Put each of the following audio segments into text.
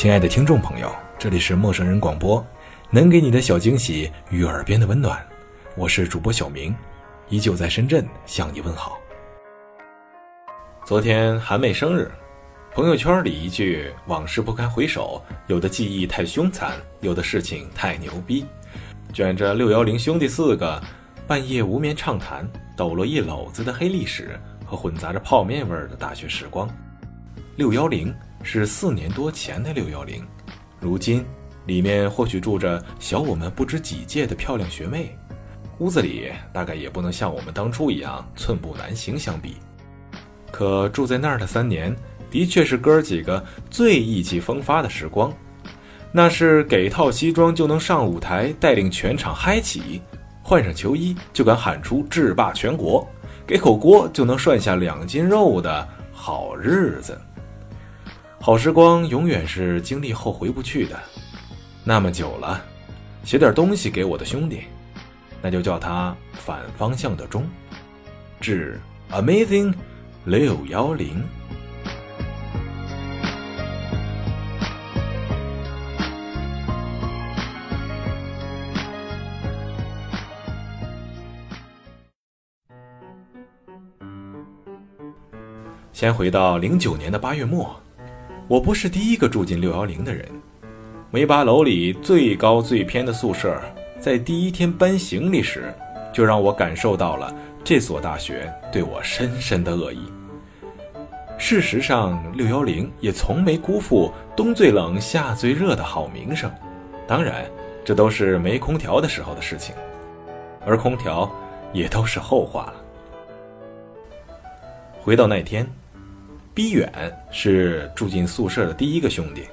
亲爱的听众朋友，这里是陌生人广播，能给你的小惊喜与耳边的温暖，我是主播小明，依旧在深圳向你问好。昨天韩妹生日，朋友圈里一句“往事不堪回首”，有的记忆太凶残，有的事情太牛逼，卷着六幺零兄弟四个半夜无眠畅谈，抖落一篓子的黑历史和混杂着泡面味儿的大学时光。六幺零。是四年多前的六幺零，如今里面或许住着小我们不知几届的漂亮学妹，屋子里大概也不能像我们当初一样寸步难行相比。可住在那儿的三年，的确是哥儿几个最意气风发的时光。那是给套西装就能上舞台带领全场嗨起，换上球衣就敢喊出制霸全国，给口锅就能涮下两斤肉的好日子。好时光永远是经历后回不去的，那么久了，写点东西给我的兄弟，那就叫他反方向的钟，致 Amazing 六幺零。先回到零九年的八月末。我不是第一个住进六幺零的人，梅巴楼里最高最偏的宿舍，在第一天搬行李时，就让我感受到了这所大学对我深深的恶意。事实上，六幺零也从没辜负冬最冷夏最热的好名声。当然，这都是没空调的时候的事情，而空调也都是后话了。回到那天。逼远是住进宿舍的第一个兄弟，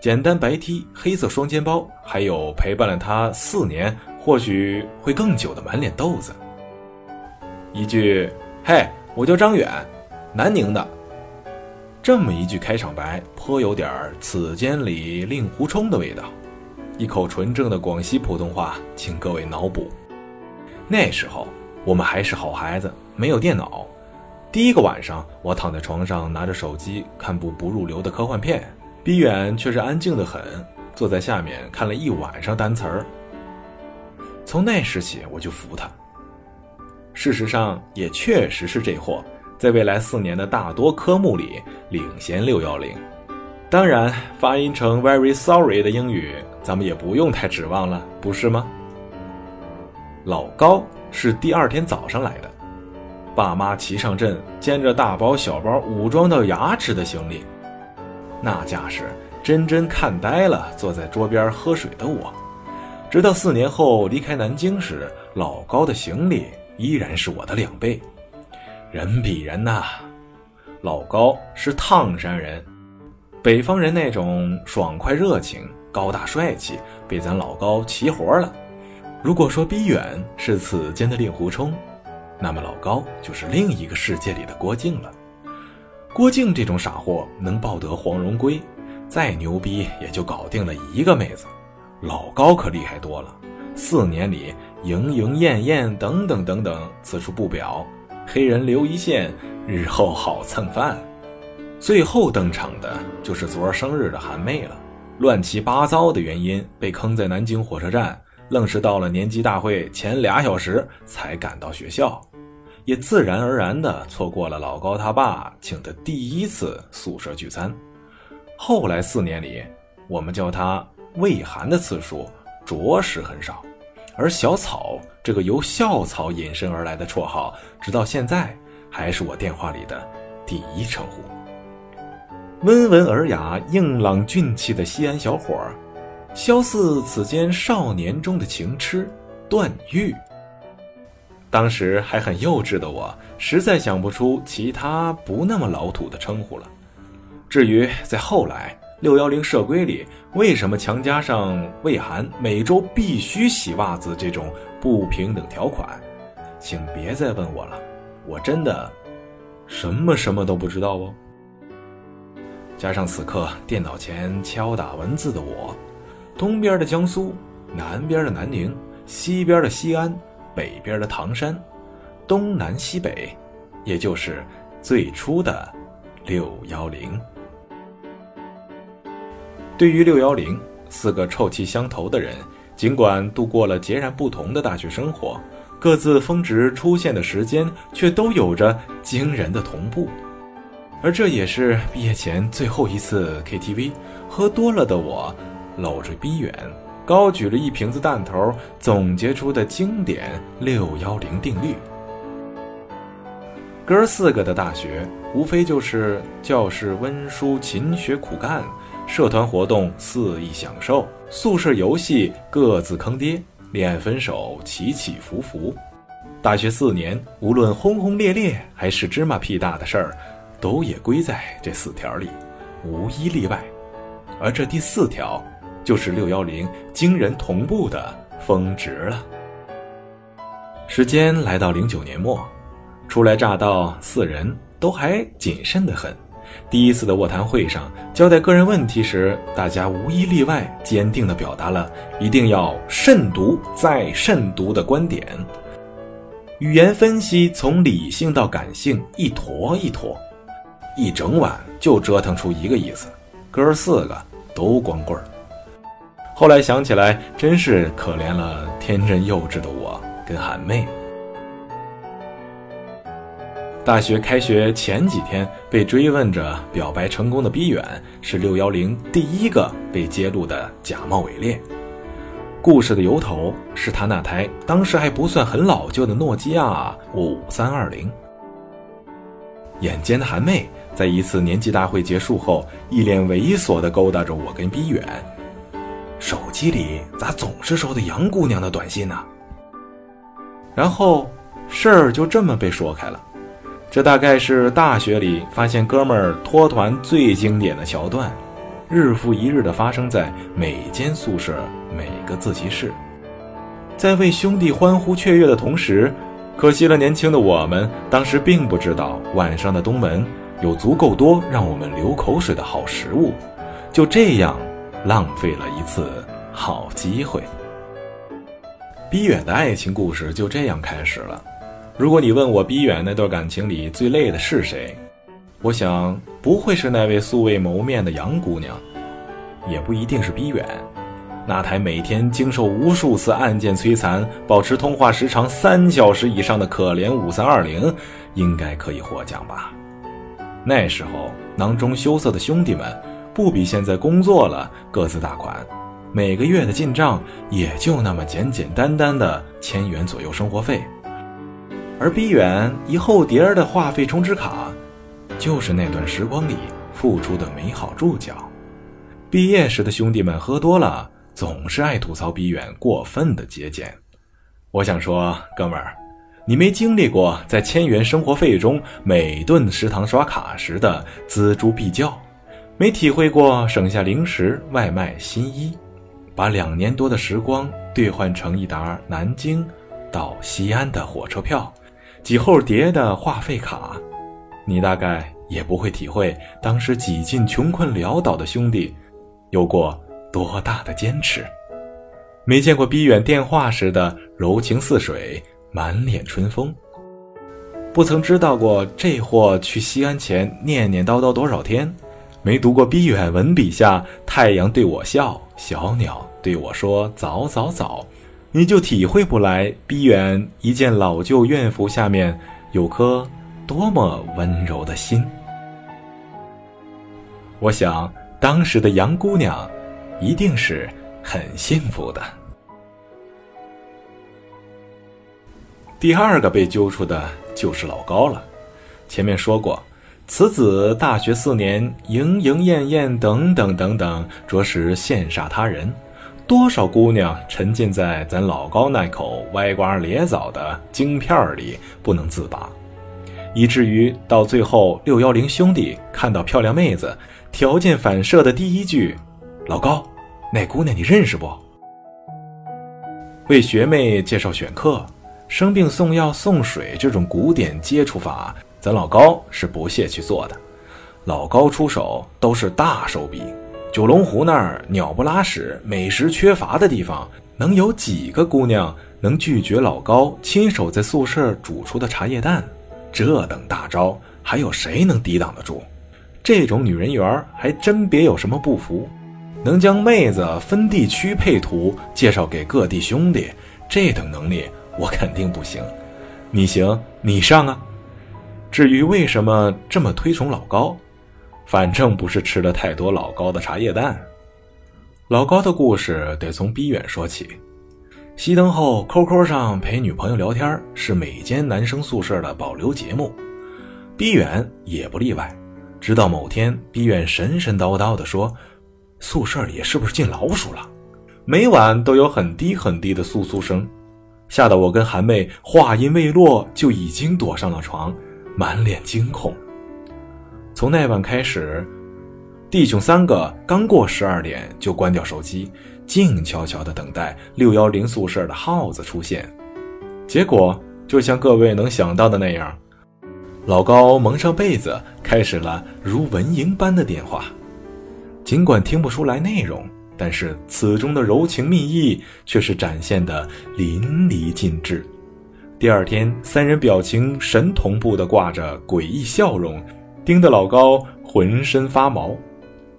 简单白 T，黑色双肩包，还有陪伴了他四年，或许会更久的满脸痘子。一句“嘿，我叫张远，南宁的”，这么一句开场白，颇有点“此间里令狐冲”的味道。一口纯正的广西普通话，请各位脑补。那时候我们还是好孩子，没有电脑。第一个晚上，我躺在床上拿着手机看部不入流的科幻片，逼远却是安静的很，坐在下面看了一晚上单词儿。从那时起，我就服他。事实上，也确实是这货，在未来四年的大多科目里领先六幺零。当然，发音成 very sorry 的英语，咱们也不用太指望了，不是吗？老高是第二天早上来的。爸妈齐上阵，肩着大包小包、武装到牙齿的行李，那架势真真看呆了坐在桌边喝水的我。直到四年后离开南京时，老高的行李依然是我的两倍。人比人呐，老高是烫山人，北方人那种爽快热情、高大帅气，被咱老高齐活了。如果说逼远是此间的令狐冲。那么老高就是另一个世界里的郭靖了。郭靖这种傻货能抱得黄蓉归，再牛逼也就搞定了一个妹子。老高可厉害多了，四年里莺莺燕燕等等等等此处不表，黑人留一线，日后好蹭饭。最后登场的就是昨儿生日的韩妹了，乱七八糟的原因被坑在南京火车站，愣是到了年级大会前俩小时才赶到学校。也自然而然地错过了老高他爸请的第一次宿舍聚餐。后来四年里，我们叫他魏寒的次数着实很少，而小草这个由校草引申而来的绰号，直到现在还是我电话里的第一称呼。温文尔雅、硬朗俊气的西安小伙儿，相似此间少年中的情痴段誉。当时还很幼稚的我，实在想不出其他不那么老土的称呼了。至于在后来六幺零社规里为什么强加上魏涵每周必须洗袜子这种不平等条款，请别再问我了，我真的什么什么都不知道哦。加上此刻电脑前敲打文字的我，东边的江苏，南边的南宁，西边的西安。北边的唐山，东南西北，也就是最初的六幺零。对于六幺零，四个臭气相投的人，尽管度过了截然不同的大学生活，各自峰值出现的时间却都有着惊人的同步。而这也是毕业前最后一次 KTV，喝多了的我，搂着逼远。高举了一瓶子弹头，总结出的经典六幺零定律。哥四个的大学，无非就是教室温书勤学苦干，社团活动肆意享受，宿舍游戏各自坑爹，恋爱分手起起伏伏。大学四年，无论轰轰烈烈还是芝麻屁大的事儿，都也归在这四条里，无一例外。而这第四条。就是六幺零惊人同步的峰值了。时间来到零九年末，初来乍到四人都还谨慎的很。第一次的卧谈会上，交代个人问题时，大家无一例外坚定地表达了一定要慎独再慎独的观点。语言分析从理性到感性，一坨一坨，一整晚就折腾出一个意思：哥四个都光棍儿。后来想起来，真是可怜了天真幼稚的我跟韩妹。大学开学前几天，被追问着表白成功的逼远，是六幺零第一个被揭露的假冒伪劣。故事的由头是他那台当时还不算很老旧的诺基亚五三二零。眼尖的韩妹在一次年级大会结束后，一脸猥琐地勾搭着我跟逼远。手机里咋总是收的杨姑娘的短信呢？然后事儿就这么被说开了。这大概是大学里发现哥们儿脱团最经典的桥段，日复一日的发生在每间宿舍、每个自习室。在为兄弟欢呼雀跃的同时，可惜了年轻的我们当时并不知道晚上的东门有足够多让我们流口水的好食物。就这样。浪费了一次好机会。逼远的爱情故事就这样开始了。如果你问我逼远那段感情里最累的是谁，我想不会是那位素未谋面的杨姑娘，也不一定是逼远。那台每天经受无数次按键摧残、保持通话时长三小时以上的可怜五三二零，应该可以获奖吧？那时候囊中羞涩的兄弟们。不比现在工作了，各自大款，每个月的进账也就那么简简单单的千元左右生活费，而逼远一厚叠儿的话费充值卡，就是那段时光里付出的美好注脚。毕业时的兄弟们喝多了，总是爱吐槽逼远过分的节俭。我想说，哥们儿，你没经历过在千元生活费中每顿食堂刷卡时的锱铢必较。没体会过省下零食、外卖、新衣，把两年多的时光兑换成一沓南京到西安的火车票，几厚叠的话费卡，你大概也不会体会当时几近穷困潦倒的兄弟有过多大的坚持。没见过逼远电话时的柔情似水、满脸春风，不曾知道过这货去西安前念念叨叨多少天。没读过毕远文笔下太阳对我笑，小鸟对我说早早早，你就体会不来毕远一件老旧院服下面有颗多么温柔的心。我想当时的杨姑娘一定是很幸福的。第二个被揪出的就是老高了，前面说过。此子大学四年，莺莺燕燕等等等等，着实羡煞他人。多少姑娘沉浸在咱老高那口歪瓜裂枣的京片里不能自拔，以至于到最后，六幺零兄弟看到漂亮妹子，条件反射的第一句：“老高，那姑娘你认识不？”为学妹介绍选课、生病送药送水这种古典接触法，咱老高是不屑去做的。老高出手都是大手笔。九龙湖那儿鸟不拉屎、美食缺乏的地方，能有几个姑娘能拒绝老高亲手在宿舍煮出的茶叶蛋？这等大招，还有谁能抵挡得住？这种女人缘还真别有什么不服。能将妹子分地区配图介绍给各地兄弟，这等能力我肯定不行。你行，你上啊！至于为什么这么推崇老高？反正不是吃了太多老高的茶叶蛋。老高的故事得从逼远说起。熄灯后，QQ 上陪女朋友聊天是每间男生宿舍的保留节目，逼远也不例外。直到某天，逼远神神叨叨地说：“宿舍里是不是进老鼠了？”每晚都有很低很低的簌簌声，吓得我跟韩妹话音未落就已经躲上了床，满脸惊恐。从那晚开始，弟兄三个刚过十二点就关掉手机，静悄悄地等待六幺零宿舍的耗子出现。结果就像各位能想到的那样，老高蒙上被子，开始了如蚊蝇般的电话。尽管听不出来内容，但是此中的柔情蜜意却是展现的淋漓尽致。第二天，三人表情神同步的挂着诡异笑容。盯得老高浑身发毛，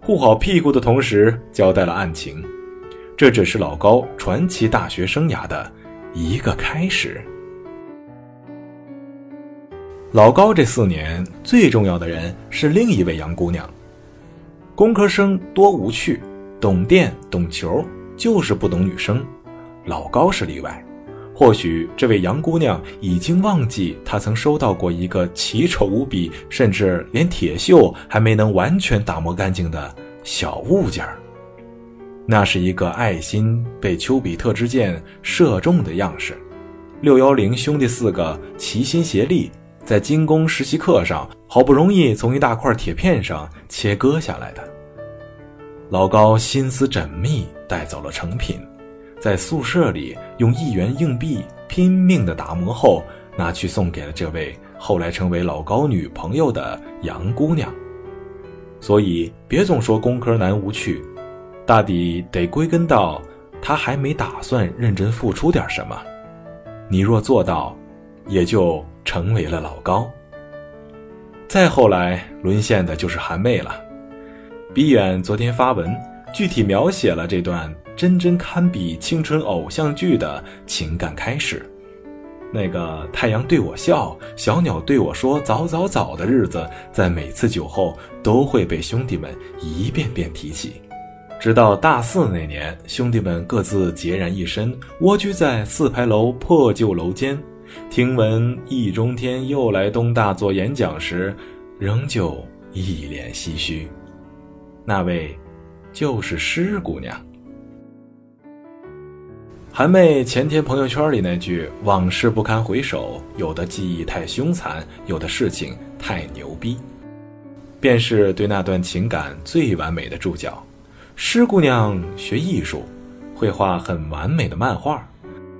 护好屁股的同时交代了案情。这只是老高传奇大学生涯的一个开始。老高这四年最重要的人是另一位杨姑娘。工科生多无趣，懂电懂球，就是不懂女生。老高是例外。或许这位杨姑娘已经忘记，她曾收到过一个奇丑无比，甚至连铁锈还没能完全打磨干净的小物件儿。那是一个爱心被丘比特之箭射中的样式。六幺零兄弟四个齐心协力，在精工实习课上，好不容易从一大块铁片上切割下来的。老高心思缜密，带走了成品。在宿舍里用一元硬币拼命的打磨后，拿去送给了这位后来成为老高女朋友的杨姑娘。所以别总说工科男无趣，大抵得归根到他还没打算认真付出点什么。你若做到，也就成为了老高。再后来沦陷的就是韩妹了。比远昨天发文，具体描写了这段。真真堪比青春偶像剧的情感开始，那个太阳对我笑，小鸟对我说“早早早”的日子，在每次酒后都会被兄弟们一遍遍提起。直到大四那年，兄弟们各自孑然一身，蜗居在四牌楼破旧楼间，听闻易中天又来东大做演讲时，仍旧一脸唏嘘。那位，就是诗姑娘。韩妹前天朋友圈里那句“往事不堪回首”，有的记忆太凶残，有的事情太牛逼，便是对那段情感最完美的注脚。诗姑娘学艺术，会画很完美的漫画。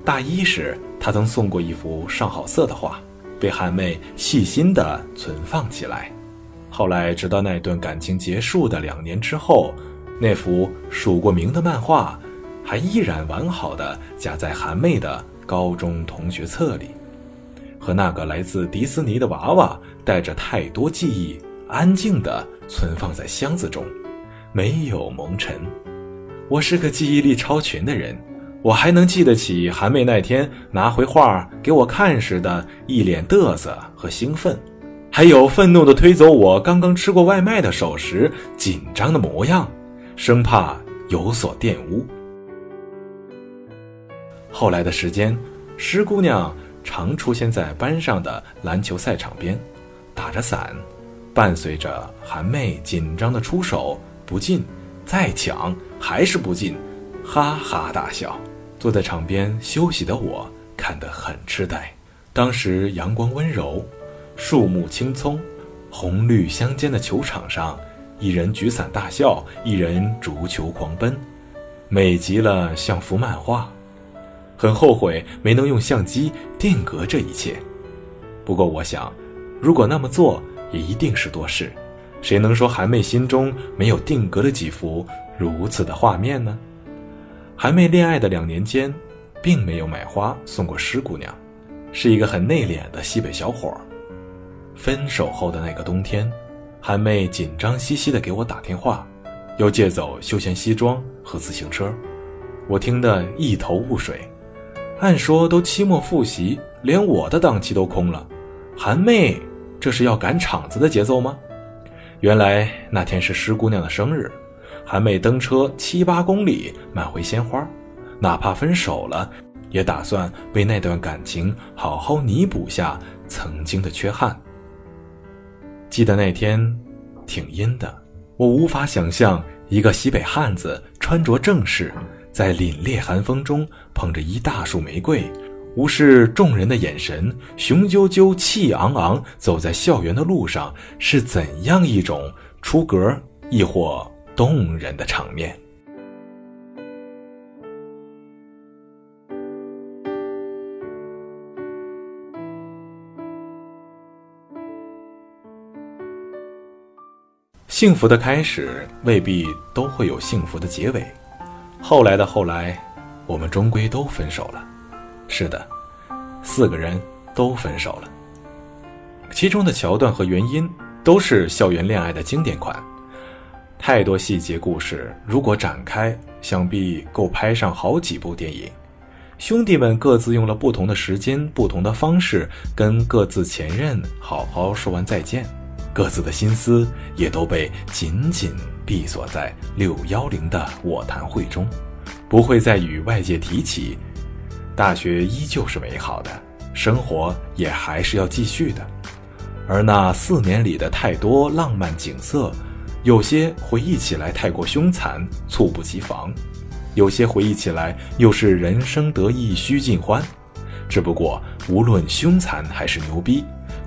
大一时，她曾送过一幅上好色的画，被韩妹细心地存放起来。后来，直到那段感情结束的两年之后，那幅署过名的漫画。还依然完好的夹在韩妹的高中同学册里，和那个来自迪斯尼的娃娃带着太多记忆，安静的存放在箱子中，没有蒙尘。我是个记忆力超群的人，我还能记得起韩妹那天拿回画给我看时的一脸嘚瑟和兴奋，还有愤怒的推走我刚刚吃过外卖的手时紧张的模样，生怕有所玷污。后来的时间，诗姑娘常出现在班上的篮球赛场边，打着伞，伴随着韩妹紧张的出手，不进，再抢，还是不进，哈哈大笑。坐在场边休息的我看得很痴呆。当时阳光温柔，树木青葱，红绿相间的球场上，一人举伞大笑，一人逐球狂奔，美极了，像幅漫画。很后悔没能用相机定格这一切。不过我想，如果那么做，也一定是多事。谁能说韩妹心中没有定格的几幅如此的画面呢？韩妹恋爱的两年间，并没有买花送过施姑娘，是一个很内敛的西北小伙。分手后的那个冬天，韩妹紧张兮兮地给我打电话，又借走休闲西装和自行车，我听得一头雾水。按说都期末复习，连我的档期都空了，韩妹这是要赶场子的节奏吗？原来那天是施姑娘的生日，韩妹登车七八公里买回鲜花，哪怕分手了，也打算为那段感情好好弥补下曾经的缺憾。记得那天挺阴的，我无法想象一个西北汉子穿着正式，在凛冽寒风中捧着一大束玫瑰。无视众人的眼神，雄赳赳、气昂昂走在校园的路上，是怎样一种出格亦或动人的场面？幸福的开始未必都会有幸福的结尾，后来的后来，我们终归都分手了。是的，四个人都分手了。其中的桥段和原因都是校园恋爱的经典款，太多细节故事，如果展开，想必够拍上好几部电影。兄弟们各自用了不同的时间、不同的方式，跟各自前任好好说完再见，各自的心思也都被紧紧闭锁在六幺零的卧谈会中，不会再与外界提起。大学依旧是美好的，生活也还是要继续的，而那四年里的太多浪漫景色，有些回忆起来太过凶残，猝不及防；有些回忆起来又是人生得意须尽欢。只不过无论凶残还是牛逼，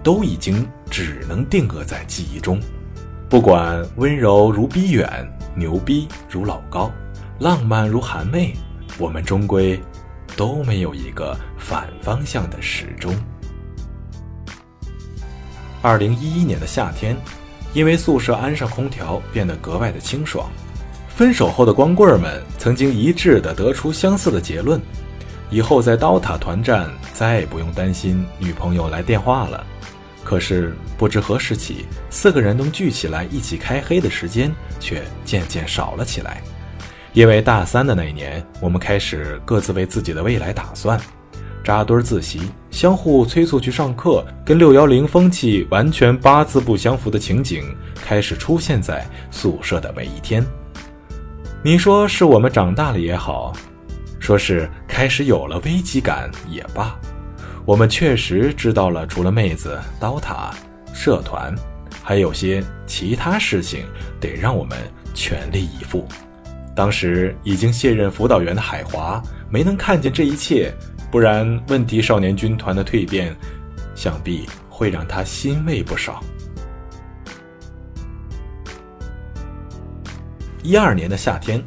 都已经只能定格在记忆中。不管温柔如逼远，牛逼如老高，浪漫如韩妹，我们终归。都没有一个反方向的时钟。二零一一年的夏天，因为宿舍安上空调，变得格外的清爽。分手后的光棍们曾经一致的得出相似的结论：以后在刀塔团战，再也不用担心女朋友来电话了。可是不知何时起，四个人能聚起来一起开黑的时间却渐渐少了起来。因为大三的那一年，我们开始各自为自己的未来打算，扎堆自习，相互催促去上课，跟六幺零风气完全八字不相符的情景开始出现在宿舍的每一天。你说是我们长大了也好，说是开始有了危机感也罢，我们确实知道了，除了妹子、刀塔、社团，还有些其他事情得让我们全力以赴。当时已经卸任辅导员的海华没能看见这一切，不然问题少年军团的蜕变，想必会让他欣慰不少。一二年的夏天，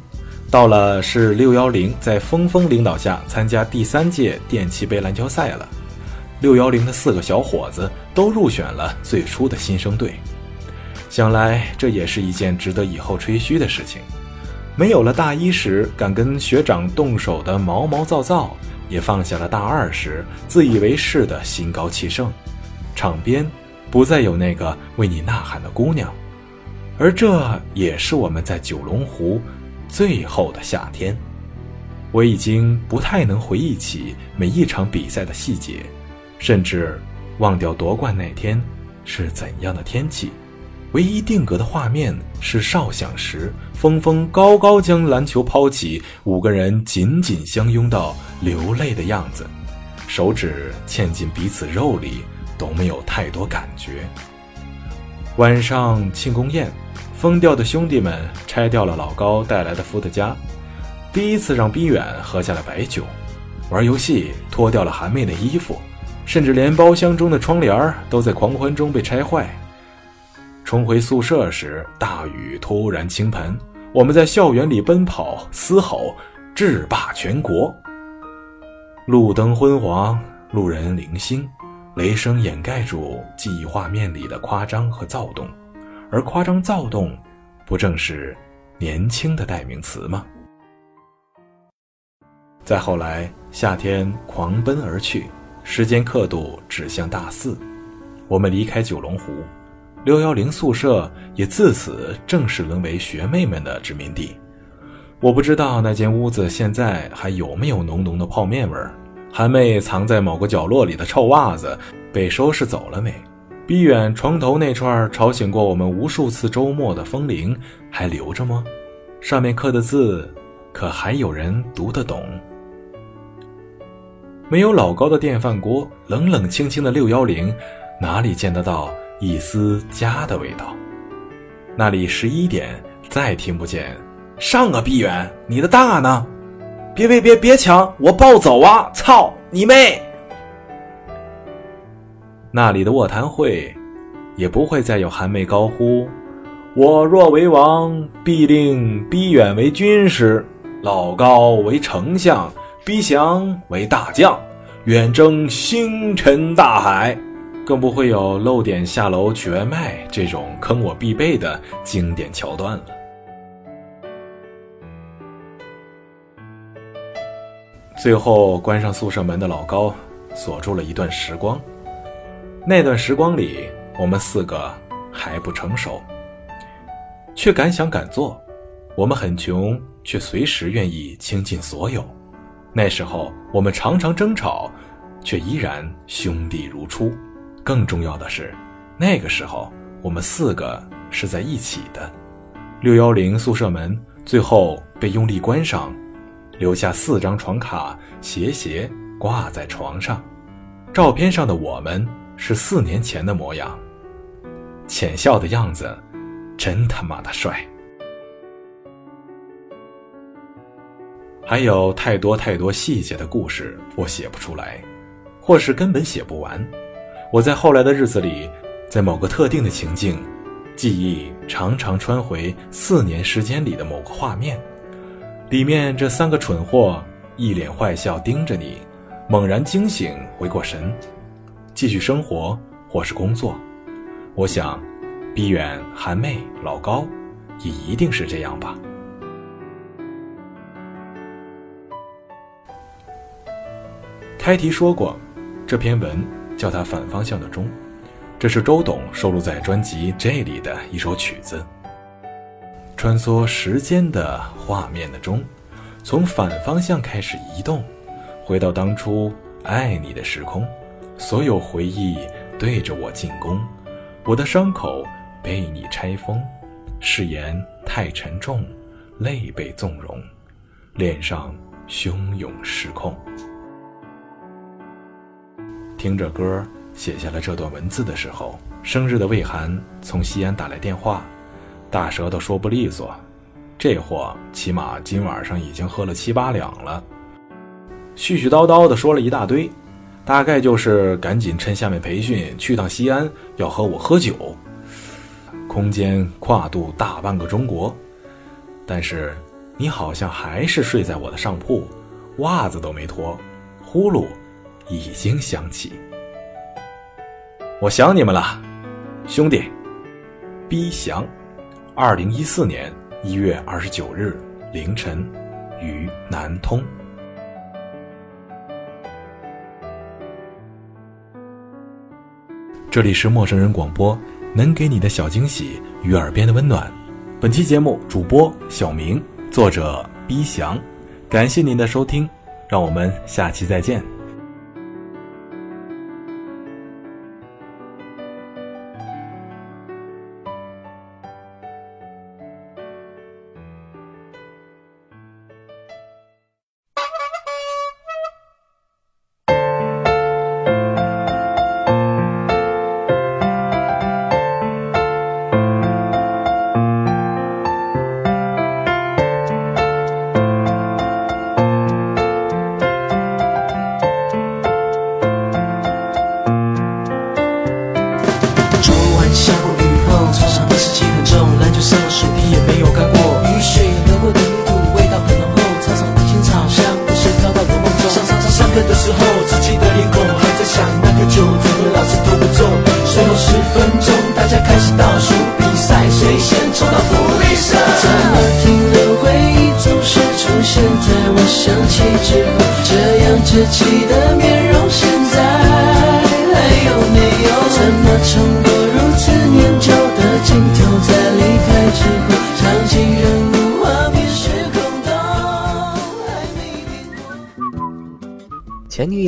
到了是六幺零在峰峰领导下参加第三届电气杯篮球赛了，六幺零的四个小伙子都入选了最初的新生队，想来这也是一件值得以后吹嘘的事情。没有了大一时敢跟学长动手的毛毛躁躁，也放下了大二时自以为是的心高气盛。场边不再有那个为你呐喊的姑娘，而这也是我们在九龙湖最后的夏天。我已经不太能回忆起每一场比赛的细节，甚至忘掉夺冠那天是怎样的天气。唯一定格的画面是哨响时，峰峰高高将篮球抛起，五个人紧紧相拥到流泪的样子，手指嵌进彼此肉里，都没有太多感觉。晚上庆功宴，疯掉的兄弟们拆掉了老高带来的伏特加，第一次让逼远喝下了白酒，玩游戏脱掉了韩妹的衣服，甚至连包厢中的窗帘都在狂欢中被拆坏。冲回宿舍时，大雨突然倾盆，我们在校园里奔跑嘶吼，制霸全国。路灯昏黄，路人零星，雷声掩盖住记忆画面里的夸张和躁动，而夸张躁动，不正是年轻的代名词吗？再后来，夏天狂奔而去，时间刻度指向大四，我们离开九龙湖，六幺零宿舍也自此正式沦为学妹们的殖民地。我不知道那间屋子现在还有没有浓浓的泡面味儿。韩妹藏在某个角落里的臭袜子被收拾走了没？逼远床头那串吵醒过我们无数次周末的风铃还留着吗？上面刻的字，可还有人读得懂？没有老高的电饭锅，冷冷清清的六幺零，哪里见得到一丝家的味道？那里十一点，再听不见。上啊，逼远，你的大呢？别别别别抢！我抱走啊！操你妹！那里的卧谈会，也不会再有韩妹高呼：“我若为王，必令逼远为军师，老高为丞相，逼降为大将，远征星辰大海。”更不会有漏点下楼取外卖这种坑我必备的经典桥段了。最后关上宿舍门的老高，锁住了一段时光。那段时光里，我们四个还不成熟，却敢想敢做。我们很穷，却随时愿意倾尽所有。那时候，我们常常争吵，却依然兄弟如初。更重要的是，那个时候我们四个是在一起的。六幺零宿舍门最后被用力关上。留下四张床卡，斜斜挂在床上。照片上的我们是四年前的模样，浅笑的样子，真他妈的帅。还有太多太多细节的故事，我写不出来，或是根本写不完。我在后来的日子里，在某个特定的情境，记忆常常穿回四年时间里的某个画面。里面这三个蠢货一脸坏笑盯着你，猛然惊醒，回过神，继续生活或是工作。我想，逼远韩妹老高，也一定是这样吧。开题说过，这篇文叫它反方向的钟，这是周董收录在专辑《J》里的一首曲子。穿梭时间的画面的钟，从反方向开始移动，回到当初爱你的时空。所有回忆对着我进攻，我的伤口被你拆封。誓言太沉重，泪被纵容，脸上汹涌失控。听着歌，写下了这段文字的时候，生日的魏涵从西安打来电话。大舌头说不利索，这货起码今晚上已经喝了七八两了。絮絮叨叨的说了一大堆，大概就是赶紧趁下面培训去趟西安，要和我喝酒。空间跨度大半个中国，但是你好像还是睡在我的上铺，袜子都没脱，呼噜已经响起。我想你们了，兄弟，逼翔。二零一四年一月二十九日凌晨，于南通。这里是陌生人广播，能给你的小惊喜与耳边的温暖。本期节目主播小明，作者逼翔，感谢您的收听，让我们下期再见。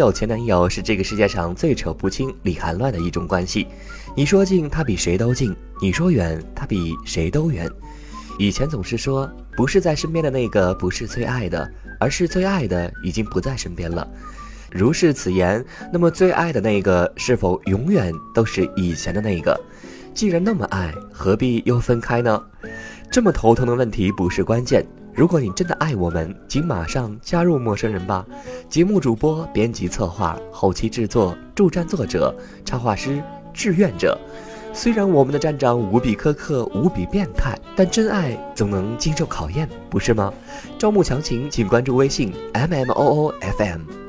友、前男友是这个世界上最扯不清、理还乱的一种关系。你说近，他比谁都近；你说远，他比谁都远。以前总是说，不是在身边的那个不是最爱的，而是最爱的已经不在身边了。如是此言，那么最爱的那个是否永远都是以前的那个？既然那么爱，何必又分开呢？这么头疼的问题不是关键。如果你真的爱我们，请马上加入陌生人吧。节目主播、编辑、策划、后期制作、助战作者、插画师、志愿者。虽然我们的站长无比苛刻、无比变态，但真爱总能经受考验，不是吗？招募详情请关注微信 m m o o f m。